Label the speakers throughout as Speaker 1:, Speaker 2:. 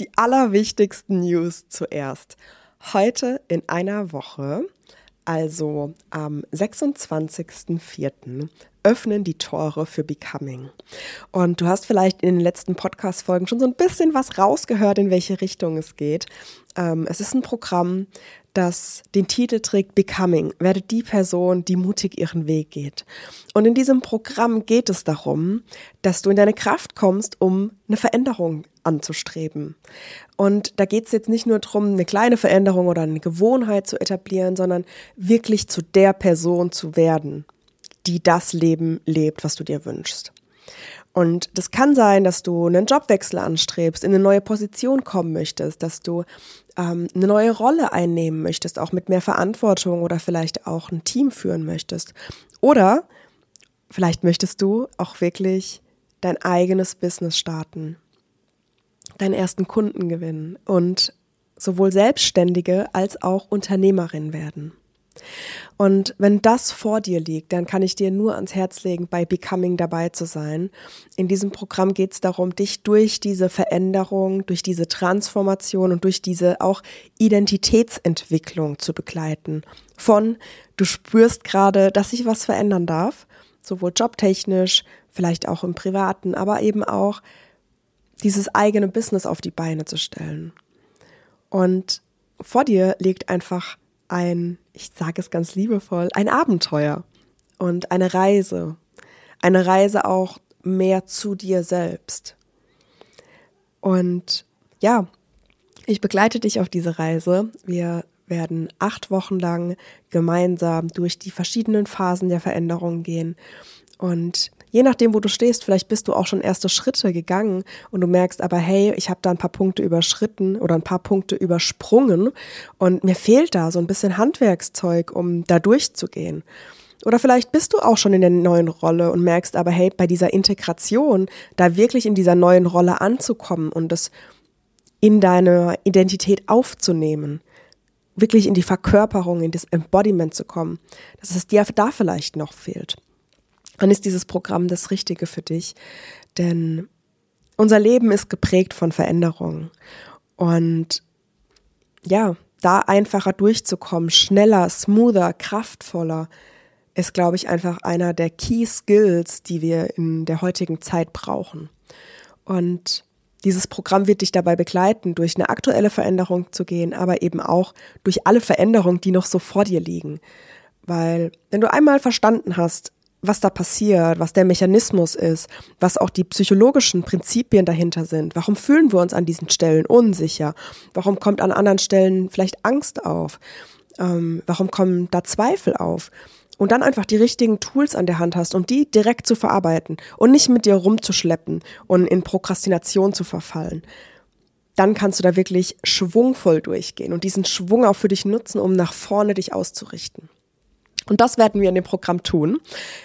Speaker 1: Die allerwichtigsten News zuerst. Heute in einer Woche, also am 26.04., öffnen die Tore für Becoming. Und du hast vielleicht in den letzten Podcast-Folgen schon so ein bisschen was rausgehört, in welche Richtung es geht. Ähm, es ist ein Programm, das den Titel trägt Becoming, werde die Person, die mutig ihren Weg geht. Und in diesem Programm geht es darum, dass du in deine Kraft kommst, um eine Veränderung anzustreben. Und da geht es jetzt nicht nur darum, eine kleine Veränderung oder eine Gewohnheit zu etablieren, sondern wirklich zu der Person zu werden, die das Leben lebt, was du dir wünschst. Und das kann sein, dass du einen Jobwechsel anstrebst, in eine neue Position kommen möchtest, dass du ähm, eine neue Rolle einnehmen möchtest, auch mit mehr Verantwortung oder vielleicht auch ein Team führen möchtest. Oder vielleicht möchtest du auch wirklich dein eigenes Business starten, deinen ersten Kunden gewinnen und sowohl Selbstständige als auch Unternehmerin werden. Und wenn das vor dir liegt, dann kann ich dir nur ans Herz legen, bei Becoming dabei zu sein. In diesem Programm geht es darum, dich durch diese Veränderung, durch diese Transformation und durch diese auch Identitätsentwicklung zu begleiten. Von du spürst gerade, dass sich was verändern darf, sowohl jobtechnisch, vielleicht auch im privaten, aber eben auch dieses eigene Business auf die Beine zu stellen. Und vor dir liegt einfach ein, ich sage es ganz liebevoll, ein Abenteuer und eine Reise. Eine Reise auch mehr zu dir selbst. Und ja, ich begleite dich auf diese Reise. Wir werden acht Wochen lang gemeinsam durch die verschiedenen Phasen der Veränderung gehen. Und je nachdem, wo du stehst, vielleicht bist du auch schon erste Schritte gegangen und du merkst aber, hey, ich habe da ein paar Punkte überschritten oder ein paar Punkte übersprungen und mir fehlt da so ein bisschen Handwerkszeug, um da durchzugehen. Oder vielleicht bist du auch schon in der neuen Rolle und merkst aber, hey, bei dieser Integration, da wirklich in dieser neuen Rolle anzukommen und das in deine Identität aufzunehmen, wirklich in die Verkörperung, in das Embodiment zu kommen, dass es dir da vielleicht noch fehlt dann ist dieses Programm das Richtige für dich. Denn unser Leben ist geprägt von Veränderungen. Und ja, da einfacher durchzukommen, schneller, smoother, kraftvoller, ist, glaube ich, einfach einer der Key Skills, die wir in der heutigen Zeit brauchen. Und dieses Programm wird dich dabei begleiten, durch eine aktuelle Veränderung zu gehen, aber eben auch durch alle Veränderungen, die noch so vor dir liegen. Weil wenn du einmal verstanden hast, was da passiert, was der Mechanismus ist, was auch die psychologischen Prinzipien dahinter sind. Warum fühlen wir uns an diesen Stellen unsicher? Warum kommt an anderen Stellen vielleicht Angst auf? Ähm, warum kommen da Zweifel auf? Und dann einfach die richtigen Tools an der Hand hast, um die direkt zu verarbeiten und nicht mit dir rumzuschleppen und in Prokrastination zu verfallen. Dann kannst du da wirklich schwungvoll durchgehen und diesen Schwung auch für dich nutzen, um nach vorne dich auszurichten. Und das werden wir in dem Programm tun.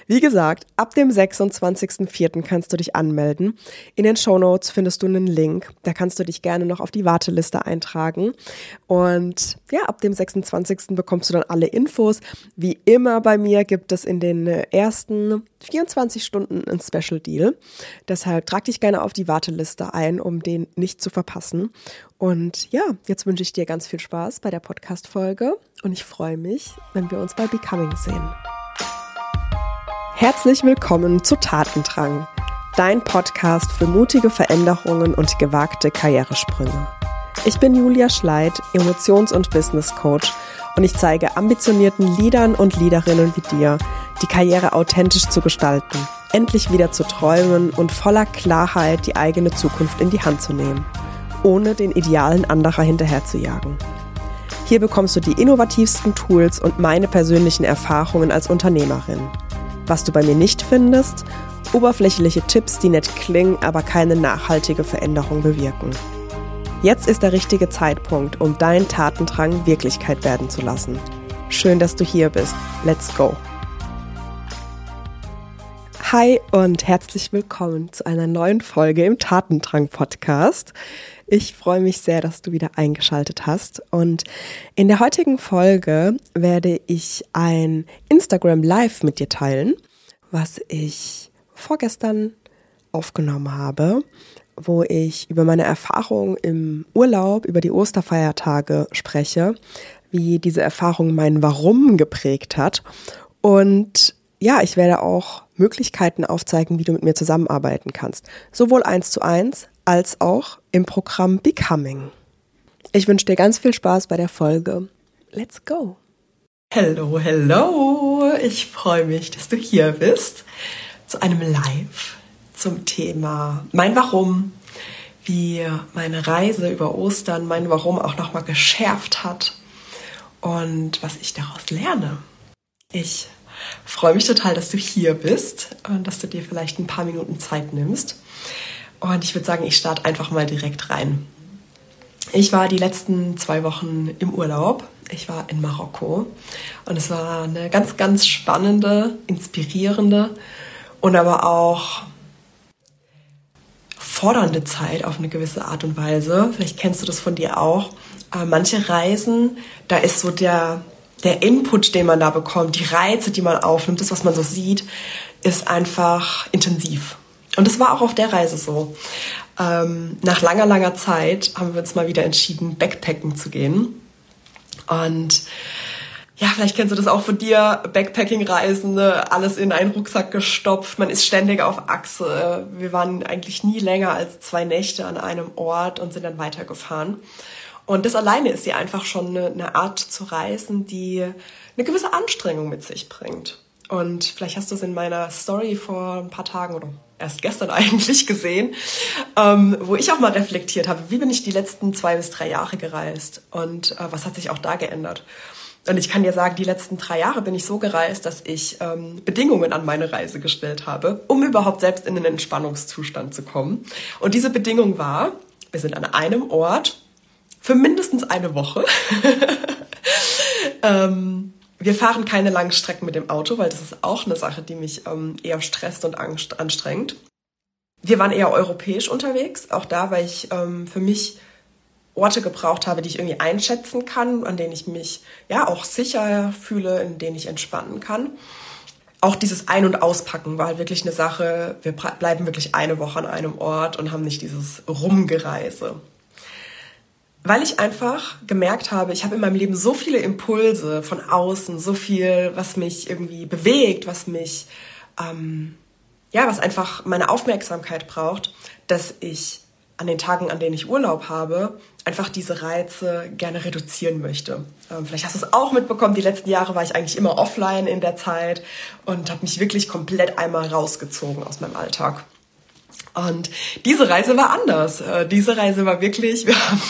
Speaker 1: Wie gesagt, ab dem 26.04. kannst du dich anmelden. In den Show Notes findest du einen Link. Da kannst du dich gerne noch auf die Warteliste eintragen. Und ja, ab dem 26. bekommst du dann alle Infos. Wie immer bei mir gibt es in den ersten 24 Stunden ein Special Deal. Deshalb trag dich gerne auf die Warteliste ein, um den nicht zu verpassen. Und ja, jetzt wünsche ich dir ganz viel Spaß bei der Podcast-Folge und ich freue mich, wenn wir uns bei Becoming sehen. Herzlich willkommen zu Tatendrang, dein Podcast für mutige Veränderungen und gewagte Karrieresprünge. Ich bin Julia Schleid, Emotions- und Business Coach und ich zeige ambitionierten Leadern und Leaderinnen wie dir, die Karriere authentisch zu gestalten, endlich wieder zu träumen und voller Klarheit die eigene Zukunft in die Hand zu nehmen, ohne den Idealen anderer hinterherzujagen. Hier bekommst du die innovativsten Tools und meine persönlichen Erfahrungen als Unternehmerin. Was du bei mir nicht findest, oberflächliche Tipps, die nett klingen, aber keine nachhaltige Veränderung bewirken. Jetzt ist der richtige Zeitpunkt, um deinen Tatendrang Wirklichkeit werden zu lassen. Schön, dass du hier bist. Let's go! Hi und herzlich willkommen zu einer neuen Folge im Tatendrang Podcast. Ich freue mich sehr, dass du wieder eingeschaltet hast. Und in der heutigen Folge werde ich ein Instagram Live mit dir teilen, was ich vorgestern aufgenommen habe. wo ich über meine Erfahrungen im Urlaub, über die Osterfeiertage spreche, wie diese Erfahrung mein Warum geprägt hat. Und ja, ich werde auch Möglichkeiten aufzeigen, wie du mit mir zusammenarbeiten kannst. Sowohl eins zu eins als auch im Programm Becoming. Ich wünsche dir ganz viel Spaß bei der Folge. Let's go!
Speaker 2: Hello, hello! Ich freue mich, dass du hier bist zu einem Live zum Thema mein Warum, wie meine Reise über Ostern mein Warum auch nochmal geschärft hat und was ich daraus lerne. Ich freue mich total, dass du hier bist und dass du dir vielleicht ein paar Minuten Zeit nimmst. Und ich würde sagen, ich starte einfach mal direkt rein. Ich war die letzten zwei Wochen im Urlaub. Ich war in Marokko und es war eine ganz, ganz spannende, inspirierende und aber auch fordernde Zeit auf eine gewisse Art und Weise. Vielleicht kennst du das von dir auch. Äh, manche Reisen, da ist so der, der Input, den man da bekommt, die Reize, die man aufnimmt, das, was man so sieht, ist einfach intensiv. Und das war auch auf der Reise so. Ähm, nach langer, langer Zeit haben wir uns mal wieder entschieden, Backpacken zu gehen. Und ja, vielleicht kennst du das auch von dir, Backpacking-Reisende, alles in einen Rucksack gestopft, man ist ständig auf Achse. Wir waren eigentlich nie länger als zwei Nächte an einem Ort und sind dann weitergefahren. Und das alleine ist ja einfach schon eine, eine Art zu reisen, die eine gewisse Anstrengung mit sich bringt. Und vielleicht hast du es in meiner Story vor ein paar Tagen oder erst gestern eigentlich gesehen, ähm, wo ich auch mal reflektiert habe, wie bin ich die letzten zwei bis drei Jahre gereist und äh, was hat sich auch da geändert. Und ich kann dir sagen, die letzten drei Jahre bin ich so gereist, dass ich ähm, Bedingungen an meine Reise gestellt habe, um überhaupt selbst in den Entspannungszustand zu kommen. Und diese Bedingung war, wir sind an einem Ort für mindestens eine Woche. ähm, wir fahren keine langen Strecken mit dem Auto, weil das ist auch eine Sache, die mich ähm, eher stresst und anstrengt. Wir waren eher europäisch unterwegs, auch da, weil ich ähm, für mich Orte gebraucht habe, die ich irgendwie einschätzen kann, an denen ich mich ja auch sicher fühle, in denen ich entspannen kann. Auch dieses Ein- und Auspacken war halt wirklich eine Sache. Wir bleiben wirklich eine Woche an einem Ort und haben nicht dieses Rumgereise. Weil ich einfach gemerkt habe, ich habe in meinem Leben so viele Impulse von außen, so viel, was mich irgendwie bewegt, was mich, ähm, ja, was einfach meine Aufmerksamkeit braucht, dass ich an den Tagen, an denen ich Urlaub habe, einfach diese Reize gerne reduzieren möchte. Ähm, vielleicht hast du es auch mitbekommen, die letzten Jahre war ich eigentlich immer offline in der Zeit und habe mich wirklich komplett einmal rausgezogen aus meinem Alltag. Und diese Reise war anders. Äh, diese Reise war wirklich, wir haben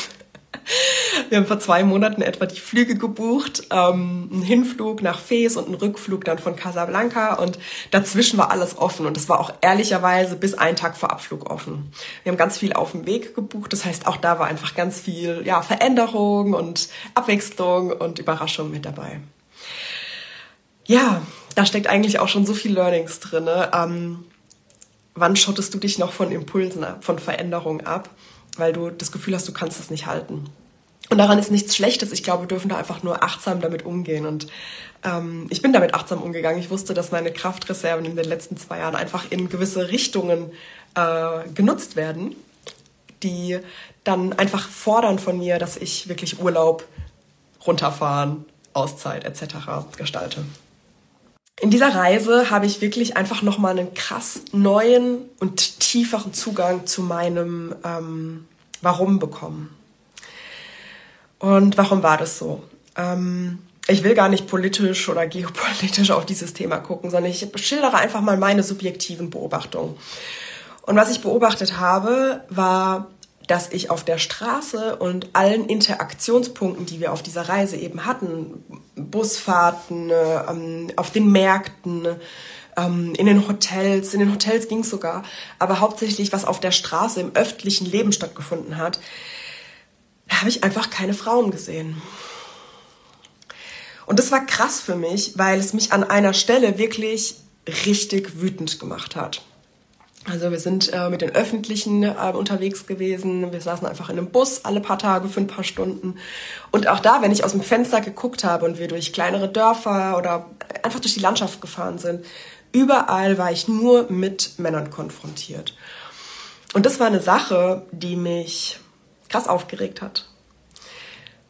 Speaker 2: wir haben vor zwei Monaten etwa die Flüge gebucht, ähm, einen Hinflug nach Fes und einen Rückflug dann von Casablanca und dazwischen war alles offen und es war auch ehrlicherweise bis einen Tag vor Abflug offen. Wir haben ganz viel auf dem Weg gebucht, das heißt auch da war einfach ganz viel ja, Veränderung und Abwechslung und Überraschung mit dabei. Ja, da steckt eigentlich auch schon so viel Learnings drin. Ähm, wann schottest du dich noch von Impulsen, von Veränderungen ab? Weil du das Gefühl hast, du kannst es nicht halten. Und daran ist nichts Schlechtes. Ich glaube, wir dürfen da einfach nur achtsam damit umgehen. Und ähm, ich bin damit achtsam umgegangen. Ich wusste, dass meine Kraftreserven in den letzten zwei Jahren einfach in gewisse Richtungen äh, genutzt werden, die dann einfach fordern von mir, dass ich wirklich Urlaub, runterfahren, Auszeit etc. gestalte. In dieser Reise habe ich wirklich einfach nochmal einen krass neuen und tieferen Zugang zu meinem ähm, Warum bekommen. Und warum war das so? Ähm, ich will gar nicht politisch oder geopolitisch auf dieses Thema gucken, sondern ich schildere einfach mal meine subjektiven Beobachtungen. Und was ich beobachtet habe, war dass ich auf der Straße und allen Interaktionspunkten, die wir auf dieser Reise eben hatten, Busfahrten, ähm, auf den Märkten, ähm, in den Hotels, in den Hotels ging es sogar, aber hauptsächlich was auf der Straße im öffentlichen Leben stattgefunden hat, habe ich einfach keine Frauen gesehen. Und das war krass für mich, weil es mich an einer Stelle wirklich richtig wütend gemacht hat. Also wir sind äh, mit den Öffentlichen äh, unterwegs gewesen. Wir saßen einfach in einem Bus alle paar Tage für ein paar Stunden. Und auch da, wenn ich aus dem Fenster geguckt habe und wir durch kleinere Dörfer oder einfach durch die Landschaft gefahren sind, überall war ich nur mit Männern konfrontiert. Und das war eine Sache, die mich krass aufgeregt hat.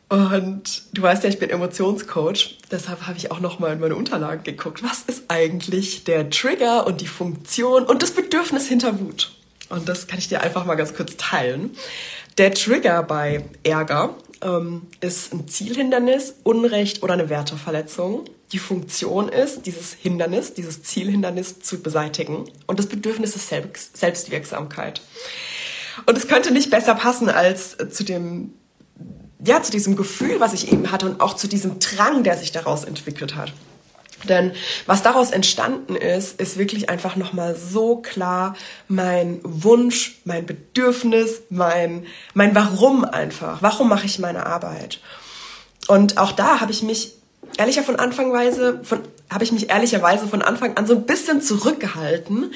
Speaker 2: Und du weißt ja, ich bin Emotionscoach, deshalb habe ich auch nochmal in meine Unterlagen geguckt. Was ist eigentlich der Trigger und die Funktion und das Bedürfnis hinter Wut? Und das kann ich dir einfach mal ganz kurz teilen. Der Trigger bei Ärger ähm, ist ein Zielhindernis, Unrecht oder eine Werteverletzung. Die Funktion ist, dieses Hindernis, dieses Zielhindernis zu beseitigen. Und das Bedürfnis ist Selbst Selbstwirksamkeit. Und es könnte nicht besser passen als zu dem ja, zu diesem Gefühl, was ich eben hatte und auch zu diesem Drang, der sich daraus entwickelt hat. Denn was daraus entstanden ist, ist wirklich einfach nochmal so klar mein Wunsch, mein Bedürfnis, mein, mein Warum einfach. Warum mache ich meine Arbeit? Und auch da habe ich mich ehrlicher von Anfangweise, von, habe ich mich ehrlicherweise von Anfang an so ein bisschen zurückgehalten,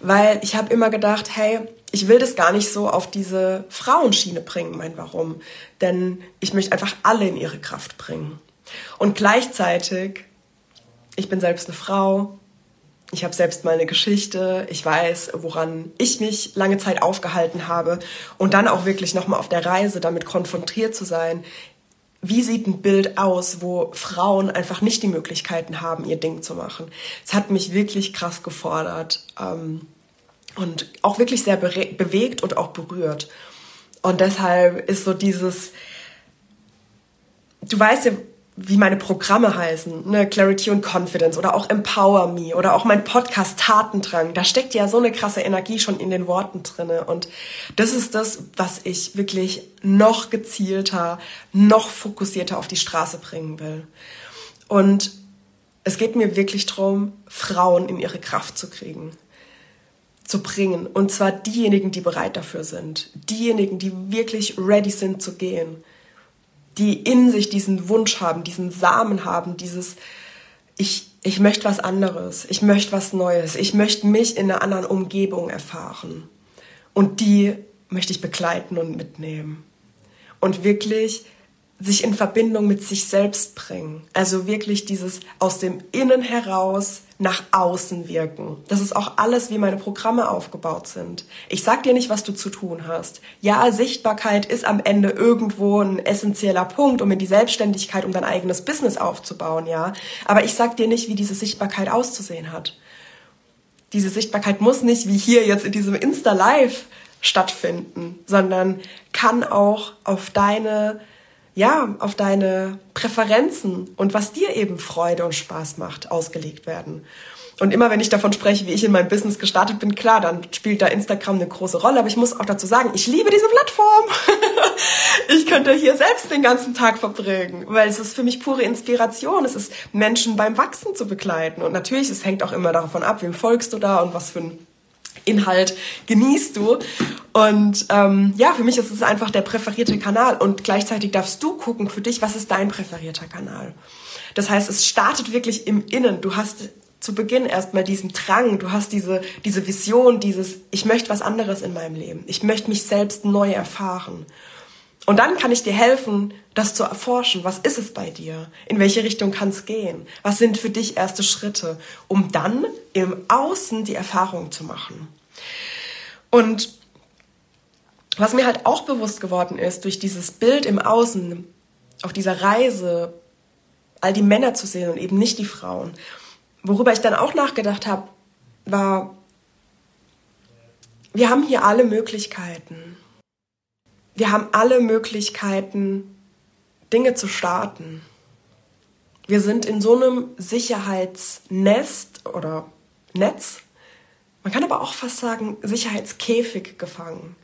Speaker 2: weil ich habe immer gedacht, hey, ich will das gar nicht so auf diese Frauenschiene bringen, mein Warum. Denn ich möchte einfach alle in ihre Kraft bringen. Und gleichzeitig, ich bin selbst eine Frau, ich habe selbst mal eine Geschichte, ich weiß, woran ich mich lange Zeit aufgehalten habe und dann auch wirklich nochmal auf der Reise damit konfrontiert zu sein. Wie sieht ein Bild aus, wo Frauen einfach nicht die Möglichkeiten haben, ihr Ding zu machen? Es hat mich wirklich krass gefordert. Ähm, und auch wirklich sehr bewegt und auch berührt. Und deshalb ist so dieses, du weißt ja, wie meine Programme heißen, ne, Clarity und Confidence oder auch Empower Me oder auch mein Podcast Tatendrang. Da steckt ja so eine krasse Energie schon in den Worten drinne und das ist das, was ich wirklich noch gezielter, noch fokussierter auf die Straße bringen will. Und es geht mir wirklich darum, Frauen in ihre Kraft zu kriegen zu bringen. Und zwar diejenigen, die bereit dafür sind. Diejenigen, die wirklich ready sind zu gehen. Die in sich diesen Wunsch haben, diesen Samen haben, dieses, ich, ich möchte was anderes, ich möchte was Neues, ich möchte mich in einer anderen Umgebung erfahren. Und die möchte ich begleiten und mitnehmen. Und wirklich sich in Verbindung mit sich selbst bringen. Also wirklich dieses aus dem Innen heraus nach außen wirken. Das ist auch alles, wie meine Programme aufgebaut sind. Ich sag dir nicht, was du zu tun hast. Ja, Sichtbarkeit ist am Ende irgendwo ein essentieller Punkt, um in die Selbstständigkeit, um dein eigenes Business aufzubauen, ja. Aber ich sag dir nicht, wie diese Sichtbarkeit auszusehen hat. Diese Sichtbarkeit muss nicht wie hier jetzt in diesem Insta-Live stattfinden, sondern kann auch auf deine ja, auf deine Präferenzen und was dir eben Freude und Spaß macht, ausgelegt werden. Und immer wenn ich davon spreche, wie ich in meinem Business gestartet bin, klar, dann spielt da Instagram eine große Rolle. Aber ich muss auch dazu sagen, ich liebe diese Plattform. ich könnte hier selbst den ganzen Tag verbringen, weil es ist für mich pure Inspiration. Es ist Menschen beim Wachsen zu begleiten. Und natürlich, es hängt auch immer davon ab, wem folgst du da und was für ein Inhalt genießt du. Und ähm, ja, für mich ist es einfach der präferierte Kanal und gleichzeitig darfst du gucken für dich, was ist dein präferierter Kanal. Das heißt, es startet wirklich im Innen. Du hast zu Beginn erstmal diesen Drang, du hast diese, diese Vision, dieses, ich möchte was anderes in meinem Leben. Ich möchte mich selbst neu erfahren. Und dann kann ich dir helfen, das zu erforschen. Was ist es bei dir? In welche Richtung kann es gehen? Was sind für dich erste Schritte, um dann im Außen die Erfahrung zu machen? Und was mir halt auch bewusst geworden ist, durch dieses Bild im Außen, auf dieser Reise, all die Männer zu sehen und eben nicht die Frauen, worüber ich dann auch nachgedacht habe, war, wir haben hier alle Möglichkeiten wir haben alle Möglichkeiten, Dinge zu starten. Wir sind in so einem Sicherheitsnest oder Netz, man kann aber auch fast sagen Sicherheitskäfig gefangen,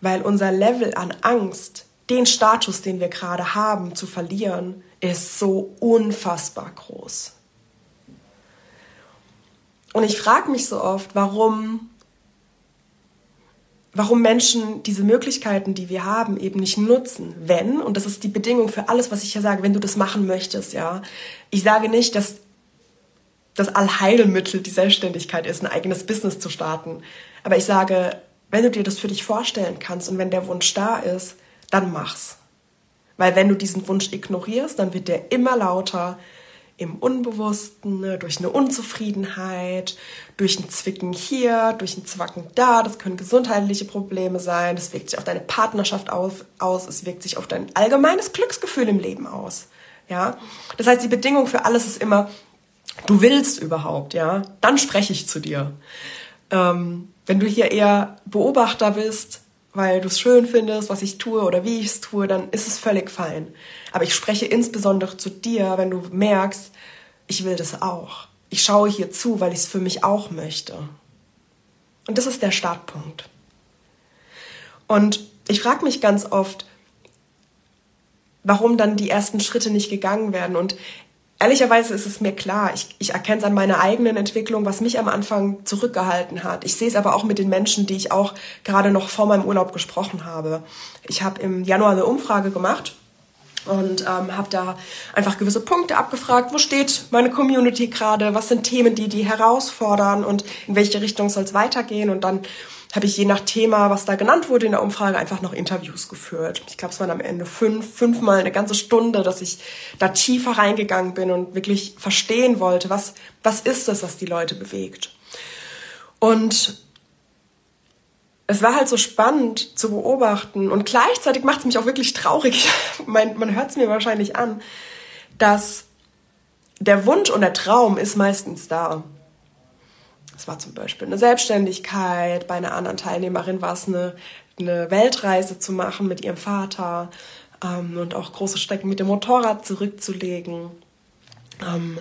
Speaker 2: weil unser Level an Angst, den Status, den wir gerade haben, zu verlieren, ist so unfassbar groß. Und ich frage mich so oft, warum warum Menschen diese Möglichkeiten, die wir haben, eben nicht nutzen. Wenn, und das ist die Bedingung für alles, was ich hier sage, wenn du das machen möchtest, ja. Ich sage nicht, dass das Allheilmittel die Selbstständigkeit ist, ein eigenes Business zu starten. Aber ich sage, wenn du dir das für dich vorstellen kannst und wenn der Wunsch da ist, dann mach's. Weil wenn du diesen Wunsch ignorierst, dann wird der immer lauter, im Unbewussten, ne, durch eine Unzufriedenheit, durch ein Zwicken hier, durch ein Zwacken da. Das können gesundheitliche Probleme sein. Das wirkt sich auf deine Partnerschaft auf, aus. Es wirkt sich auf dein allgemeines Glücksgefühl im Leben aus. Ja, das heißt, die Bedingung für alles ist immer, du willst überhaupt, ja, dann spreche ich zu dir. Ähm, wenn du hier eher Beobachter bist, weil du es schön findest, was ich tue oder wie ich es tue, dann ist es völlig fein. Aber ich spreche insbesondere zu dir, wenn du merkst, ich will das auch. Ich schaue hier zu, weil ich es für mich auch möchte. Und das ist der Startpunkt. Und ich frage mich ganz oft, warum dann die ersten Schritte nicht gegangen werden. Und ehrlicherweise ist es mir klar, ich, ich erkenne es an meiner eigenen Entwicklung, was mich am Anfang zurückgehalten hat. Ich sehe es aber auch mit den Menschen, die ich auch gerade noch vor meinem Urlaub gesprochen habe. Ich habe im Januar eine Umfrage gemacht und ähm, habe da einfach gewisse Punkte abgefragt, wo steht meine Community gerade, was sind Themen, die die herausfordern und in welche Richtung soll es weitergehen und dann habe ich je nach Thema, was da genannt wurde in der Umfrage, einfach noch Interviews geführt. Ich glaube, es waren am Ende fünf, fünfmal eine ganze Stunde, dass ich da tiefer reingegangen bin und wirklich verstehen wollte, was, was ist es, was die Leute bewegt. Und es war halt so spannend zu beobachten und gleichzeitig macht es mich auch wirklich traurig, man, man hört es mir wahrscheinlich an, dass der Wunsch und der Traum ist meistens da. Es war zum Beispiel eine Selbstständigkeit, bei einer anderen Teilnehmerin war es eine, eine Weltreise zu machen mit ihrem Vater ähm, und auch große Strecken mit dem Motorrad zurückzulegen. Ähm,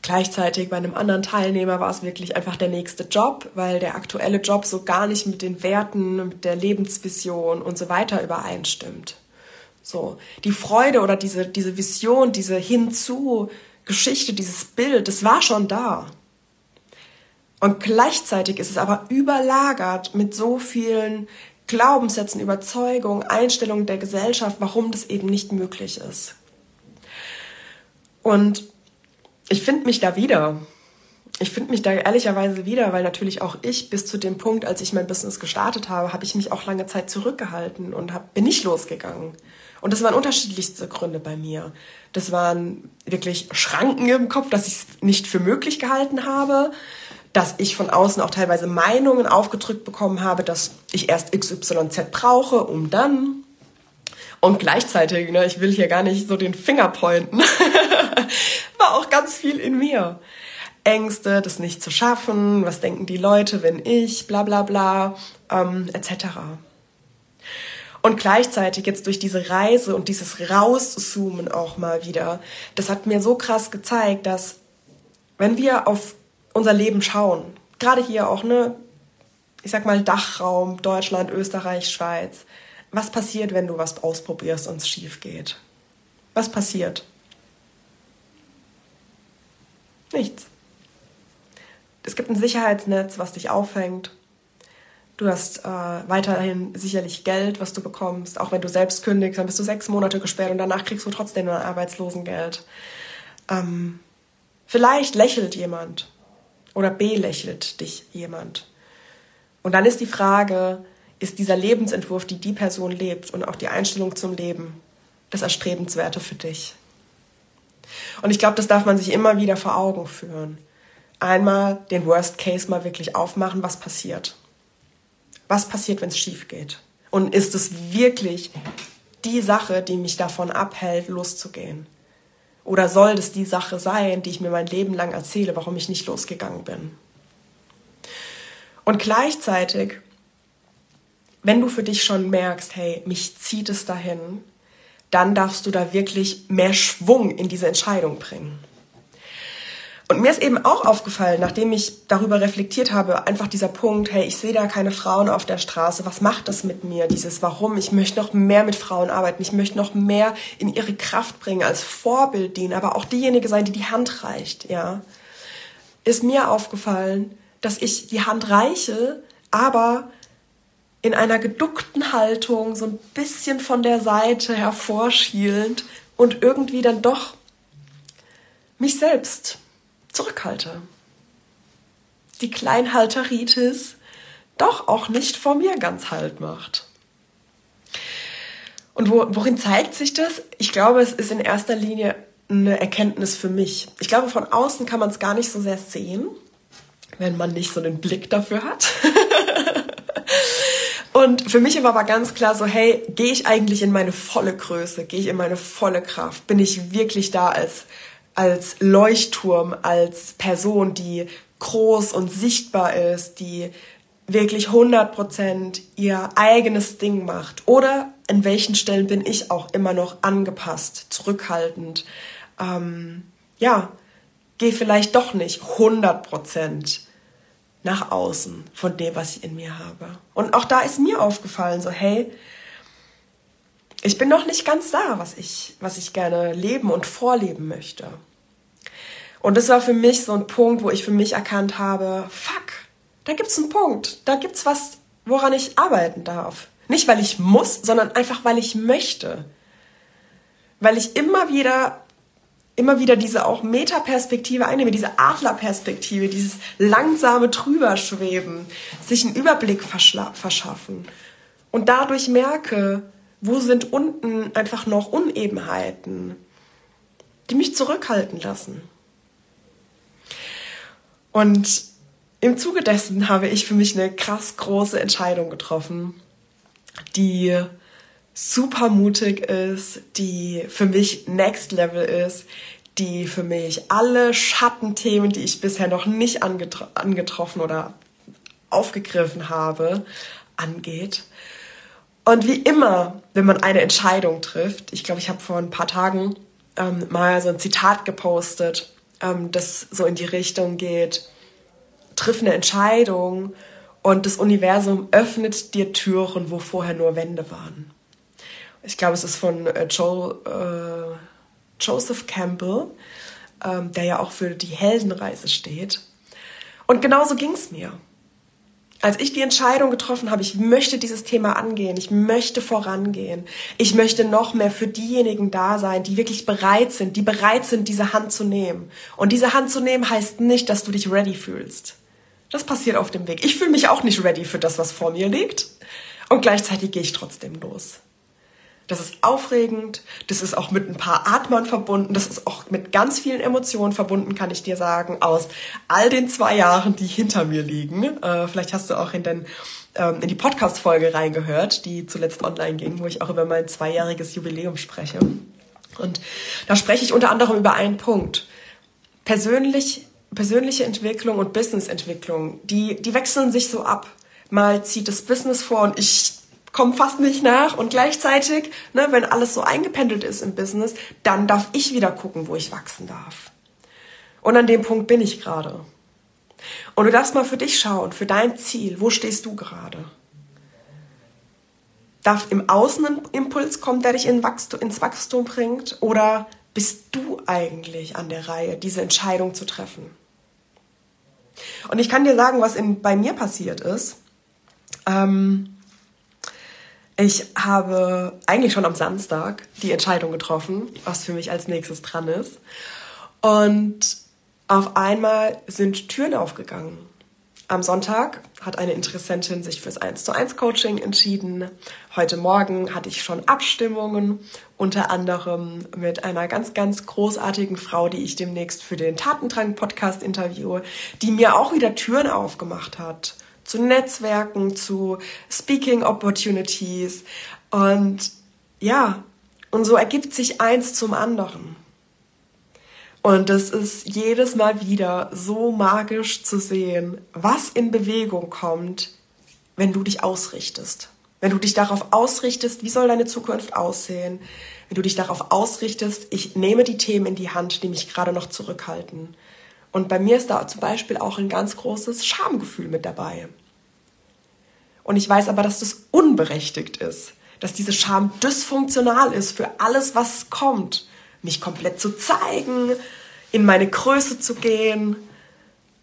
Speaker 2: gleichzeitig bei einem anderen Teilnehmer war es wirklich einfach der nächste Job, weil der aktuelle Job so gar nicht mit den Werten, mit der Lebensvision und so weiter übereinstimmt. So, die Freude oder diese, diese Vision, diese Hinzu Geschichte, dieses Bild, das war schon da. Und gleichzeitig ist es aber überlagert mit so vielen Glaubenssätzen, Überzeugungen, Einstellungen der Gesellschaft, warum das eben nicht möglich ist. Und ich finde mich da wieder. Ich finde mich da ehrlicherweise wieder, weil natürlich auch ich bis zu dem Punkt, als ich mein Business gestartet habe, habe ich mich auch lange Zeit zurückgehalten und hab, bin nicht losgegangen. Und das waren unterschiedlichste Gründe bei mir. Das waren wirklich Schranken im Kopf, dass ich es nicht für möglich gehalten habe dass ich von außen auch teilweise Meinungen aufgedrückt bekommen habe, dass ich erst XYZ brauche, um dann. Und gleichzeitig, ne, ich will hier gar nicht so den Finger pointen, war auch ganz viel in mir. Ängste, das nicht zu schaffen, was denken die Leute, wenn ich, bla bla bla, ähm, etc. Und gleichzeitig jetzt durch diese Reise und dieses Rauszoomen auch mal wieder, das hat mir so krass gezeigt, dass wenn wir auf unser Leben schauen. Gerade hier auch, ne, ich sag mal Dachraum, Deutschland, Österreich, Schweiz. Was passiert, wenn du was ausprobierst und es schief geht? Was passiert? Nichts. Es gibt ein Sicherheitsnetz, was dich auffängt. Du hast äh, weiterhin sicherlich Geld, was du bekommst. Auch wenn du selbst kündigst, dann bist du sechs Monate gesperrt und danach kriegst du trotzdem ein Arbeitslosengeld. Ähm, vielleicht lächelt jemand oder belächelt dich jemand? Und dann ist die Frage, ist dieser Lebensentwurf, die die Person lebt und auch die Einstellung zum Leben, das Erstrebenswerte für dich? Und ich glaube, das darf man sich immer wieder vor Augen führen. Einmal den Worst Case mal wirklich aufmachen, was passiert. Was passiert, wenn es schief geht? Und ist es wirklich die Sache, die mich davon abhält, loszugehen? Oder soll das die Sache sein, die ich mir mein Leben lang erzähle, warum ich nicht losgegangen bin? Und gleichzeitig, wenn du für dich schon merkst, hey, mich zieht es dahin, dann darfst du da wirklich mehr Schwung in diese Entscheidung bringen. Und mir ist eben auch aufgefallen, nachdem ich darüber reflektiert habe, einfach dieser Punkt, hey, ich sehe da keine Frauen auf der Straße, was macht das mit mir? Dieses Warum? Ich möchte noch mehr mit Frauen arbeiten, ich möchte noch mehr in ihre Kraft bringen, als Vorbild dienen, aber auch diejenige sein, die die Hand reicht, ja. Ist mir aufgefallen, dass ich die Hand reiche, aber in einer geduckten Haltung, so ein bisschen von der Seite hervorschielend und irgendwie dann doch mich selbst zurückhalte. Die Kleinhalteritis doch auch nicht vor mir ganz Halt macht. Und wo, worin zeigt sich das? Ich glaube, es ist in erster Linie eine Erkenntnis für mich. Ich glaube, von außen kann man es gar nicht so sehr sehen, wenn man nicht so einen Blick dafür hat. Und für mich war aber ganz klar so, hey, gehe ich eigentlich in meine volle Größe, gehe ich in meine volle Kraft, bin ich wirklich da als, als Leuchtturm, als Person, die groß und sichtbar ist, die wirklich 100% ihr eigenes Ding macht? Oder in welchen Stellen bin ich auch immer noch angepasst, zurückhaltend? Ähm, ja, gehe vielleicht doch nicht 100% nach außen von dem, was ich in mir habe. Und auch da ist mir aufgefallen, so hey, ich bin noch nicht ganz da, was ich, was ich gerne leben und vorleben möchte. Und das war für mich so ein Punkt, wo ich für mich erkannt habe, fuck, da gibt's einen Punkt, da gibt's was, woran ich arbeiten darf. Nicht, weil ich muss, sondern einfach, weil ich möchte. Weil ich immer wieder, immer wieder diese auch Metaperspektive einnehme, diese Adlerperspektive, dieses langsame Drüberschweben, sich einen Überblick verschaffen. Und dadurch merke, wo sind unten einfach noch Unebenheiten, die mich zurückhalten lassen. Und im Zuge dessen habe ich für mich eine krass große Entscheidung getroffen, die super mutig ist, die für mich Next Level ist, die für mich alle Schattenthemen, die ich bisher noch nicht angetro angetroffen oder aufgegriffen habe, angeht. Und wie immer, wenn man eine Entscheidung trifft, ich glaube, ich habe vor ein paar Tagen ähm, mal so ein Zitat gepostet, ähm, das so in die Richtung geht, triff eine Entscheidung und das Universum öffnet dir Türen, wo vorher nur Wände waren. Ich glaube, es ist von äh, Joel, äh, Joseph Campbell, ähm, der ja auch für die Heldenreise steht. Und genauso ging es mir als ich die Entscheidung getroffen habe, ich möchte dieses Thema angehen, ich möchte vorangehen, ich möchte noch mehr für diejenigen da sein, die wirklich bereit sind, die bereit sind, diese Hand zu nehmen. Und diese Hand zu nehmen heißt nicht, dass du dich ready fühlst. Das passiert auf dem Weg. Ich fühle mich auch nicht ready für das, was vor mir liegt. Und gleichzeitig gehe ich trotzdem los. Das ist aufregend, das ist auch mit ein paar Atmern verbunden, das ist auch mit ganz vielen Emotionen verbunden, kann ich dir sagen, aus all den zwei Jahren, die hinter mir liegen. Äh, vielleicht hast du auch in, den, ähm, in die Podcast-Folge reingehört, die zuletzt online ging, wo ich auch über mein zweijähriges Jubiläum spreche. Und da spreche ich unter anderem über einen Punkt. Persönlich, persönliche Entwicklung und Businessentwicklung, die, die wechseln sich so ab. Mal zieht das Business vor und ich komme fast nicht nach und gleichzeitig, ne, wenn alles so eingependelt ist im Business, dann darf ich wieder gucken, wo ich wachsen darf. Und an dem Punkt bin ich gerade. Und du darfst mal für dich schauen, für dein Ziel, wo stehst du gerade? Darf im Außen ein Impuls kommen, der dich in Wachstum, ins Wachstum bringt? Oder bist du eigentlich an der Reihe, diese Entscheidung zu treffen? Und ich kann dir sagen, was in, bei mir passiert ist. Ähm, ich habe eigentlich schon am Samstag die Entscheidung getroffen, was für mich als nächstes dran ist. Und auf einmal sind Türen aufgegangen. Am Sonntag hat eine Interessentin sich fürs 1 zu 1 Coaching entschieden. Heute Morgen hatte ich schon Abstimmungen, unter anderem mit einer ganz, ganz großartigen Frau, die ich demnächst für den Tatendrang Podcast interviewe, die mir auch wieder Türen aufgemacht hat zu Netzwerken, zu Speaking Opportunities. Und ja, und so ergibt sich eins zum anderen. Und es ist jedes Mal wieder so magisch zu sehen, was in Bewegung kommt, wenn du dich ausrichtest. Wenn du dich darauf ausrichtest, wie soll deine Zukunft aussehen? Wenn du dich darauf ausrichtest, ich nehme die Themen in die Hand, die mich gerade noch zurückhalten. Und bei mir ist da zum Beispiel auch ein ganz großes Schamgefühl mit dabei. Und ich weiß aber, dass das unberechtigt ist, dass diese Scham dysfunktional ist für alles, was kommt. Mich komplett zu zeigen, in meine Größe zu gehen,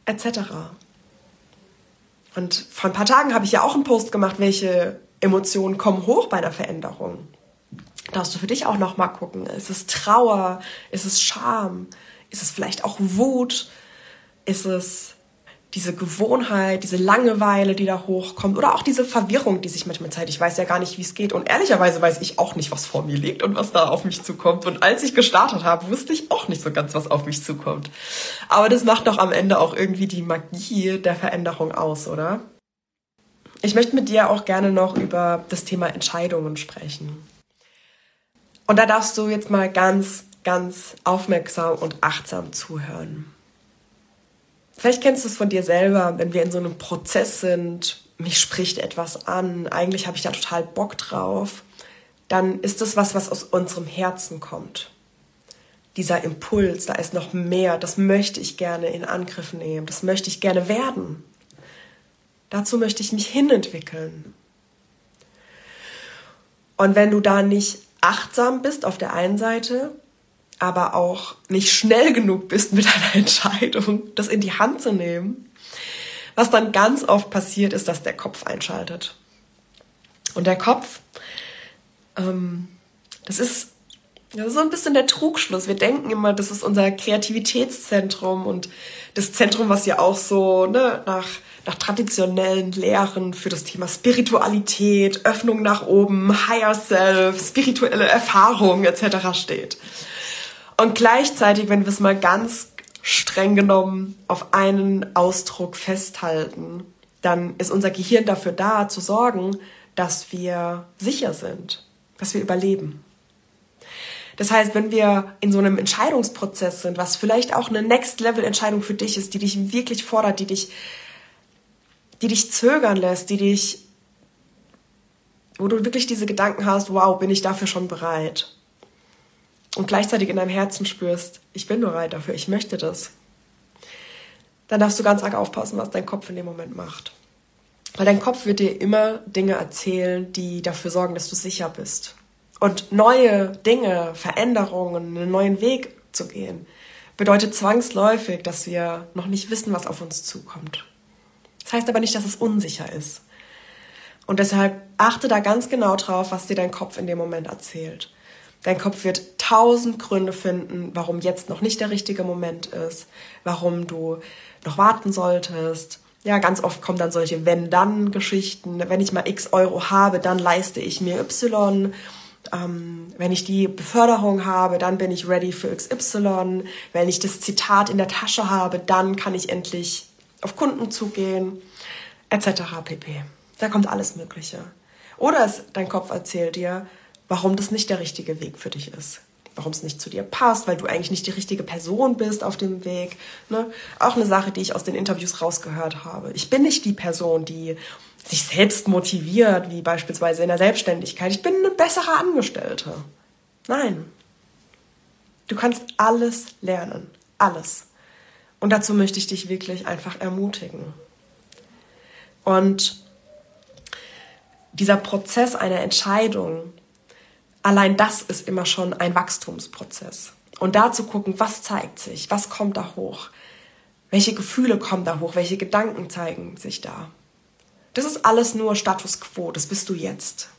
Speaker 2: etc. Und vor ein paar Tagen habe ich ja auch einen Post gemacht, welche Emotionen kommen hoch bei einer Veränderung. Darfst du für dich auch noch mal gucken. Ist es Trauer? Ist es Scham? Ist es vielleicht auch Wut? Ist es diese Gewohnheit, diese Langeweile, die da hochkommt oder auch diese Verwirrung, die sich manchmal zeigt. Ich weiß ja gar nicht, wie es geht und ehrlicherweise weiß ich auch nicht, was vor mir liegt und was da auf mich zukommt. Und als ich gestartet habe, wusste ich auch nicht so ganz, was auf mich zukommt. Aber das macht doch am Ende auch irgendwie die Magie der Veränderung aus, oder? Ich möchte mit dir auch gerne noch über das Thema Entscheidungen sprechen. Und da darfst du jetzt mal ganz, ganz aufmerksam und achtsam zuhören. Vielleicht kennst du es von dir selber, wenn wir in so einem Prozess sind, mich spricht etwas an, eigentlich habe ich da total Bock drauf, dann ist das was, was aus unserem Herzen kommt. Dieser Impuls, da ist noch mehr, das möchte ich gerne in Angriff nehmen, das möchte ich gerne werden. Dazu möchte ich mich hinentwickeln. Und wenn du da nicht achtsam bist auf der einen Seite aber auch nicht schnell genug bist mit einer Entscheidung, das in die Hand zu nehmen, was dann ganz oft passiert, ist, dass der Kopf einschaltet. Und der Kopf, ähm, das ist das ist so ein bisschen der Trugschluss. Wir denken immer, das ist unser Kreativitätszentrum und das Zentrum, was ja auch so ne, nach, nach traditionellen Lehren für das Thema Spiritualität, Öffnung nach oben, Higher Self, spirituelle Erfahrung etc. steht. Und gleichzeitig, wenn wir es mal ganz streng genommen auf einen Ausdruck festhalten, dann ist unser Gehirn dafür da, zu sorgen, dass wir sicher sind, dass wir überleben. Das heißt, wenn wir in so einem Entscheidungsprozess sind, was vielleicht auch eine Next-Level-Entscheidung für dich ist, die dich wirklich fordert, die dich, die dich zögern lässt, die dich, wo du wirklich diese Gedanken hast, wow, bin ich dafür schon bereit? Und gleichzeitig in deinem Herzen spürst, ich bin bereit dafür, ich möchte das, dann darfst du ganz arg aufpassen, was dein Kopf in dem Moment macht. Weil dein Kopf wird dir immer Dinge erzählen, die dafür sorgen, dass du sicher bist. Und neue Dinge, Veränderungen, einen neuen Weg zu gehen, bedeutet zwangsläufig, dass wir noch nicht wissen, was auf uns zukommt. Das heißt aber nicht, dass es unsicher ist. Und deshalb achte da ganz genau drauf, was dir dein Kopf in dem Moment erzählt. Dein Kopf wird tausend Gründe finden, warum jetzt noch nicht der richtige Moment ist, warum du noch warten solltest. Ja, ganz oft kommen dann solche Wenn-Dann-Geschichten. Wenn ich mal x Euro habe, dann leiste ich mir Y. Ähm, wenn ich die Beförderung habe, dann bin ich ready für XY. Wenn ich das Zitat in der Tasche habe, dann kann ich endlich auf Kunden zugehen, etc. pp. Da kommt alles Mögliche. Oder es, dein Kopf erzählt dir, warum das nicht der richtige Weg für dich ist. Warum es nicht zu dir passt, weil du eigentlich nicht die richtige Person bist auf dem Weg. Ne? Auch eine Sache, die ich aus den Interviews rausgehört habe. Ich bin nicht die Person, die sich selbst motiviert, wie beispielsweise in der Selbstständigkeit. Ich bin eine bessere Angestellte. Nein. Du kannst alles lernen. Alles. Und dazu möchte ich dich wirklich einfach ermutigen. Und dieser Prozess einer Entscheidung, allein das ist immer schon ein Wachstumsprozess. Und da zu gucken, was zeigt sich, was kommt da hoch, welche Gefühle kommen da hoch, welche Gedanken zeigen sich da. Das ist alles nur Status quo, das bist du jetzt.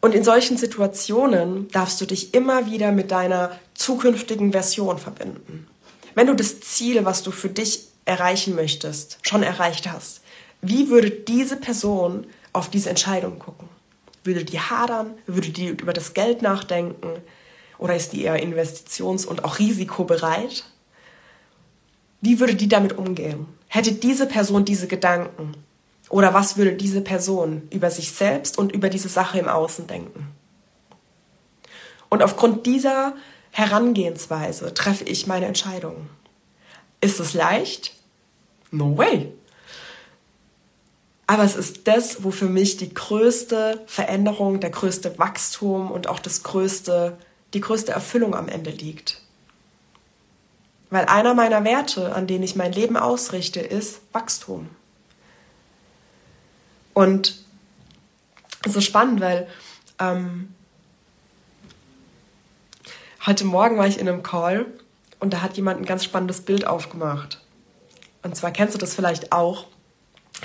Speaker 2: Und in solchen Situationen darfst du dich immer wieder mit deiner zukünftigen Version verbinden. Wenn du das Ziel, was du für dich erreichen möchtest, schon erreicht hast, wie würde diese Person auf diese Entscheidung gucken? Würde die hadern? Würde die über das Geld nachdenken? Oder ist die eher investitions- und auch risikobereit? Wie würde die damit umgehen? Hätte diese Person diese Gedanken? Oder was würde diese Person über sich selbst und über diese Sache im Außen denken? Und aufgrund dieser Herangehensweise treffe ich meine Entscheidungen. Ist es leicht? No way. Aber es ist das, wo für mich die größte Veränderung, der größte Wachstum und auch das größte, die größte Erfüllung am Ende liegt. Weil einer meiner Werte, an denen ich mein Leben ausrichte, ist Wachstum. Und so spannend, weil ähm, heute Morgen war ich in einem Call und da hat jemand ein ganz spannendes Bild aufgemacht. Und zwar kennst du das vielleicht auch,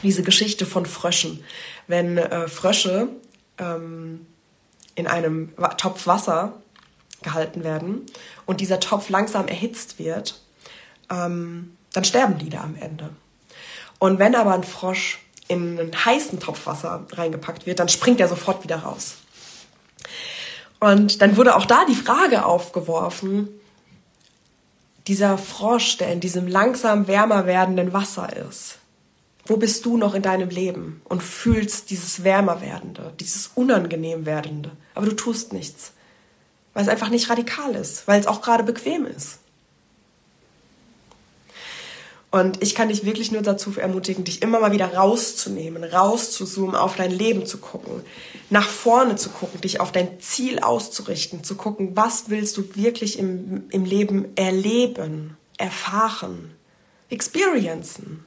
Speaker 2: diese Geschichte von Fröschen. Wenn äh, Frösche ähm, in einem Topf Wasser gehalten werden und dieser Topf langsam erhitzt wird, ähm, dann sterben die da am Ende. Und wenn aber ein Frosch in einen heißen Topf Wasser reingepackt wird, dann springt er sofort wieder raus. Und dann wurde auch da die Frage aufgeworfen, dieser Frosch, der in diesem langsam wärmer werdenden Wasser ist, wo bist du noch in deinem Leben? Und fühlst dieses wärmer werdende, dieses unangenehm werdende, aber du tust nichts, weil es einfach nicht radikal ist, weil es auch gerade bequem ist. Und ich kann dich wirklich nur dazu ermutigen, dich immer mal wieder rauszunehmen, rauszuzoomen, auf dein Leben zu gucken, nach vorne zu gucken, dich auf dein Ziel auszurichten, zu gucken, was willst du wirklich im, im Leben erleben, erfahren, experiencen.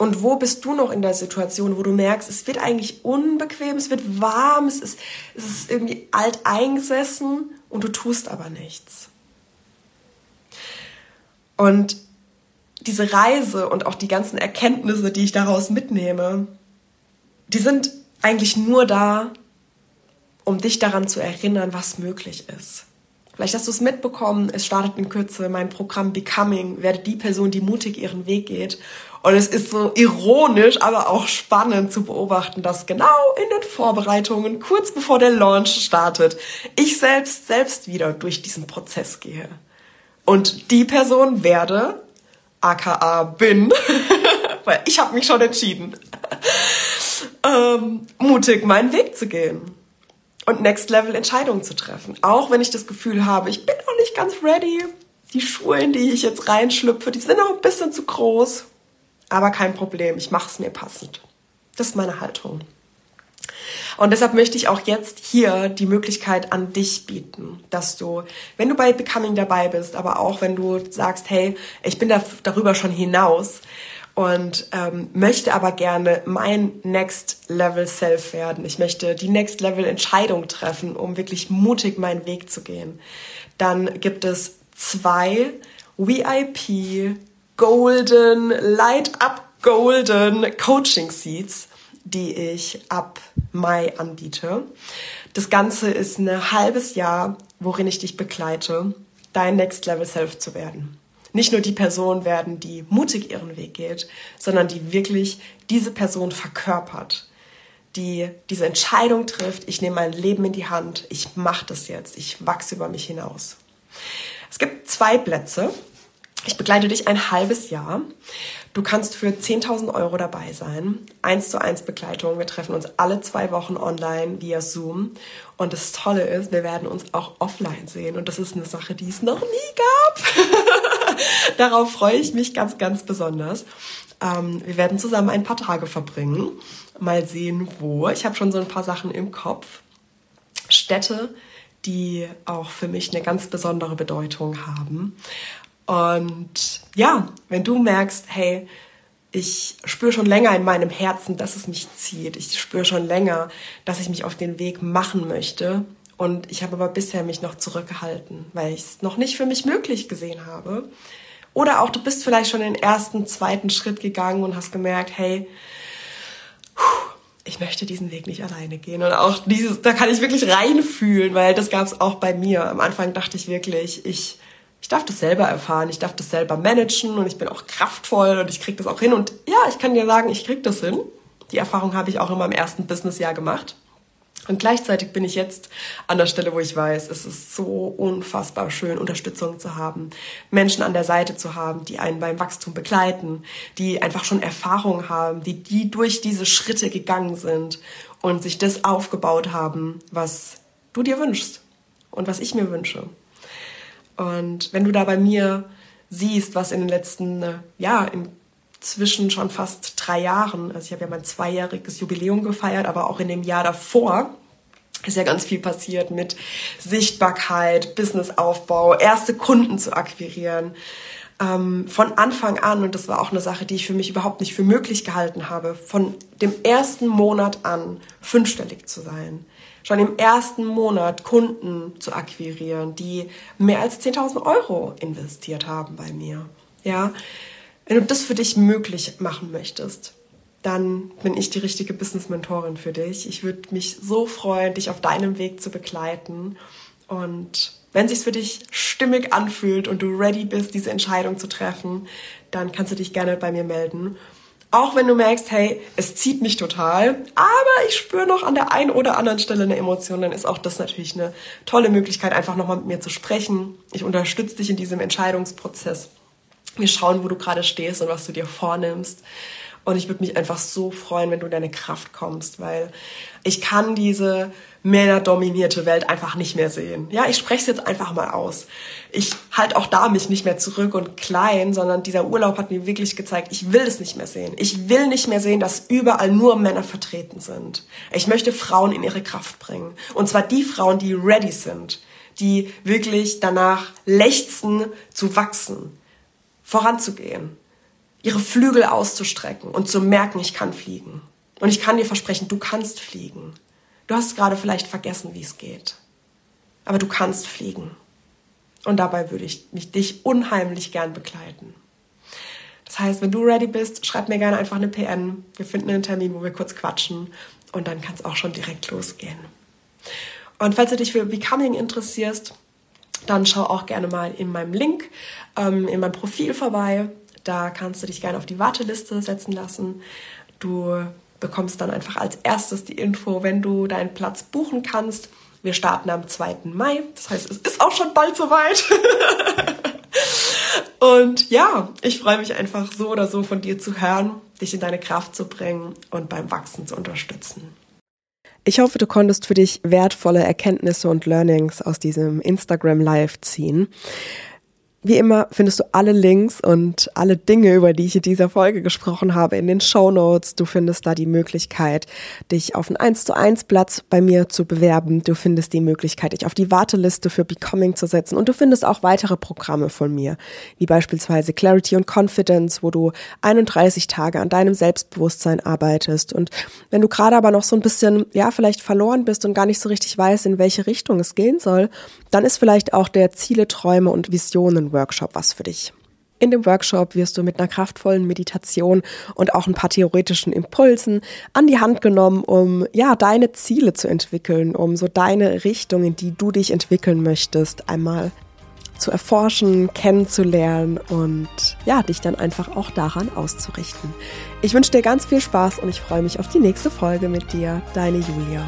Speaker 2: Und wo bist du noch in der Situation, wo du merkst, es wird eigentlich unbequem, es wird warm, es ist, es ist irgendwie alt eingesessen und du tust aber nichts. Und diese Reise und auch die ganzen Erkenntnisse, die ich daraus mitnehme, die sind eigentlich nur da, um dich daran zu erinnern, was möglich ist. Vielleicht hast du es mitbekommen, es startet in Kürze mein Programm Becoming, werde die Person, die mutig ihren Weg geht. Und es ist so ironisch, aber auch spannend zu beobachten, dass genau in den Vorbereitungen, kurz bevor der Launch startet, ich selbst, selbst wieder durch diesen Prozess gehe. Und die Person werde aka bin, weil ich habe mich schon entschieden, ähm, mutig meinen Weg zu gehen und Next Level Entscheidungen zu treffen. Auch wenn ich das Gefühl habe, ich bin noch nicht ganz ready. Die Schuhe, in die ich jetzt reinschlüpfe, die sind noch ein bisschen zu groß. Aber kein Problem, ich mache es mir passend. Das ist meine Haltung. Und deshalb möchte ich auch jetzt hier die Möglichkeit an dich bieten, dass du, wenn du bei Becoming dabei bist, aber auch wenn du sagst, hey, ich bin da, darüber schon hinaus und ähm, möchte aber gerne mein Next Level Self werden. Ich möchte die Next Level Entscheidung treffen, um wirklich mutig meinen Weg zu gehen. Dann gibt es zwei VIP Golden Light Up Golden Coaching Seats die ich ab Mai anbiete. Das Ganze ist ein halbes Jahr, worin ich dich begleite, dein Next Level Self zu werden. Nicht nur die Person werden, die mutig ihren Weg geht, sondern die wirklich diese Person verkörpert, die diese Entscheidung trifft, ich nehme mein Leben in die Hand, ich mache das jetzt, ich wachse über mich hinaus. Es gibt zwei Plätze. Ich begleite dich ein halbes Jahr Du kannst für 10.000 Euro dabei sein. Eins zu eins Begleitung. Wir treffen uns alle zwei Wochen online via Zoom. Und das Tolle ist, wir werden uns auch offline sehen. Und das ist eine Sache, die es noch nie gab. Darauf freue ich mich ganz, ganz besonders. Ähm, wir werden zusammen ein paar Tage verbringen. Mal sehen, wo. Ich habe schon so ein paar Sachen im Kopf. Städte, die auch für mich eine ganz besondere Bedeutung haben. Und ja, wenn du merkst, hey, ich spüre schon länger in meinem Herzen, dass es mich zieht. Ich spüre schon länger, dass ich mich auf den Weg machen möchte. Und ich habe aber bisher mich noch zurückgehalten, weil ich es noch nicht für mich möglich gesehen habe. Oder auch du bist vielleicht schon den ersten, zweiten Schritt gegangen und hast gemerkt, hey, ich möchte diesen Weg nicht alleine gehen. Und auch dieses, da kann ich wirklich reinfühlen, weil das gab es auch bei mir. Am Anfang dachte ich wirklich, ich ich darf das selber erfahren, ich darf das selber managen und ich bin auch kraftvoll und ich kriege das auch hin. Und ja, ich kann dir sagen, ich kriege das hin. Die Erfahrung habe ich auch in meinem ersten Businessjahr gemacht. Und gleichzeitig bin ich jetzt an der Stelle, wo ich weiß, es ist so unfassbar schön, Unterstützung zu haben, Menschen an der Seite zu haben, die einen beim Wachstum begleiten, die einfach schon Erfahrung haben, die, die durch diese Schritte gegangen sind und sich das aufgebaut haben, was du dir wünschst und was ich mir wünsche. Und wenn du da bei mir siehst, was in den letzten, äh, ja, inzwischen schon fast drei Jahren, also ich habe ja mein zweijähriges Jubiläum gefeiert, aber auch in dem Jahr davor ist ja ganz viel passiert mit Sichtbarkeit, Businessaufbau, erste Kunden zu akquirieren. Ähm, von Anfang an, und das war auch eine Sache, die ich für mich überhaupt nicht für möglich gehalten habe, von dem ersten Monat an fünfstellig zu sein schon im ersten Monat Kunden zu akquirieren, die mehr als 10.000 Euro investiert haben bei mir. Ja, wenn du das für dich möglich machen möchtest, dann bin ich die richtige Business-Mentorin für dich. Ich würde mich so freuen, dich auf deinem Weg zu begleiten. Und Wenn sich's für dich stimmig anfühlt und du ready bist, diese Entscheidung zu treffen, dann kannst du dich gerne bei mir melden. Auch wenn du merkst, hey, es zieht mich total, aber ich spüre noch an der einen oder anderen Stelle eine Emotion, dann ist auch das natürlich eine tolle Möglichkeit, einfach nochmal mit mir zu sprechen. Ich unterstütze dich in diesem Entscheidungsprozess. Wir schauen, wo du gerade stehst und was du dir vornimmst. Und ich würde mich einfach so freuen, wenn du in deine Kraft kommst, weil ich kann diese männerdominierte Welt einfach nicht mehr sehen. Ja, ich spreche es jetzt einfach mal aus. Ich halte auch da mich nicht mehr zurück und klein, sondern dieser Urlaub hat mir wirklich gezeigt, ich will es nicht mehr sehen. Ich will nicht mehr sehen, dass überall nur Männer vertreten sind. Ich möchte Frauen in ihre Kraft bringen. Und zwar die Frauen, die ready sind, die wirklich danach lechzen zu wachsen, voranzugehen, ihre Flügel auszustrecken und zu merken, ich kann fliegen. Und ich kann dir versprechen, du kannst fliegen. Du hast gerade vielleicht vergessen, wie es geht. Aber du kannst fliegen. Und dabei würde ich mich dich unheimlich gern begleiten. Das heißt, wenn du ready bist, schreib mir gerne einfach eine PN. Wir finden einen Termin, wo wir kurz quatschen und dann kann es auch schon direkt losgehen. Und falls du dich für Becoming interessierst, dann schau auch gerne mal in meinem Link, ähm, in meinem Profil vorbei. Da kannst du dich gerne auf die Warteliste setzen lassen. Du bekommst dann einfach als erstes die Info, wenn du deinen Platz buchen kannst. Wir starten am 2. Mai. Das heißt, es ist auch schon bald soweit. und ja, ich freue mich einfach so oder so von dir zu hören, dich in deine Kraft zu bringen und beim Wachsen zu unterstützen.
Speaker 1: Ich hoffe, du konntest für dich wertvolle Erkenntnisse und Learnings aus diesem Instagram Live ziehen. Wie immer findest du alle Links und alle Dinge, über die ich in dieser Folge gesprochen habe, in den Show Notes. Du findest da die Möglichkeit, dich auf einen 1 zu 1 Platz bei mir zu bewerben. Du findest die Möglichkeit, dich auf die Warteliste für Becoming zu setzen. Und du findest auch weitere Programme von mir, wie beispielsweise Clarity und Confidence, wo du 31 Tage an deinem Selbstbewusstsein arbeitest. Und wenn du gerade aber noch so ein bisschen, ja, vielleicht verloren bist und gar nicht so richtig weißt, in welche Richtung es gehen soll, dann ist vielleicht auch der Ziele, Träume und Visionen Workshop was für dich. In dem Workshop wirst du mit einer kraftvollen Meditation und auch ein paar theoretischen Impulsen an die Hand genommen, um ja deine Ziele zu entwickeln, um so deine Richtung, in die du dich entwickeln möchtest, einmal zu erforschen, kennenzulernen und ja, dich dann einfach auch daran auszurichten. Ich wünsche dir ganz viel Spaß und ich freue mich auf die nächste Folge mit dir, deine Julia.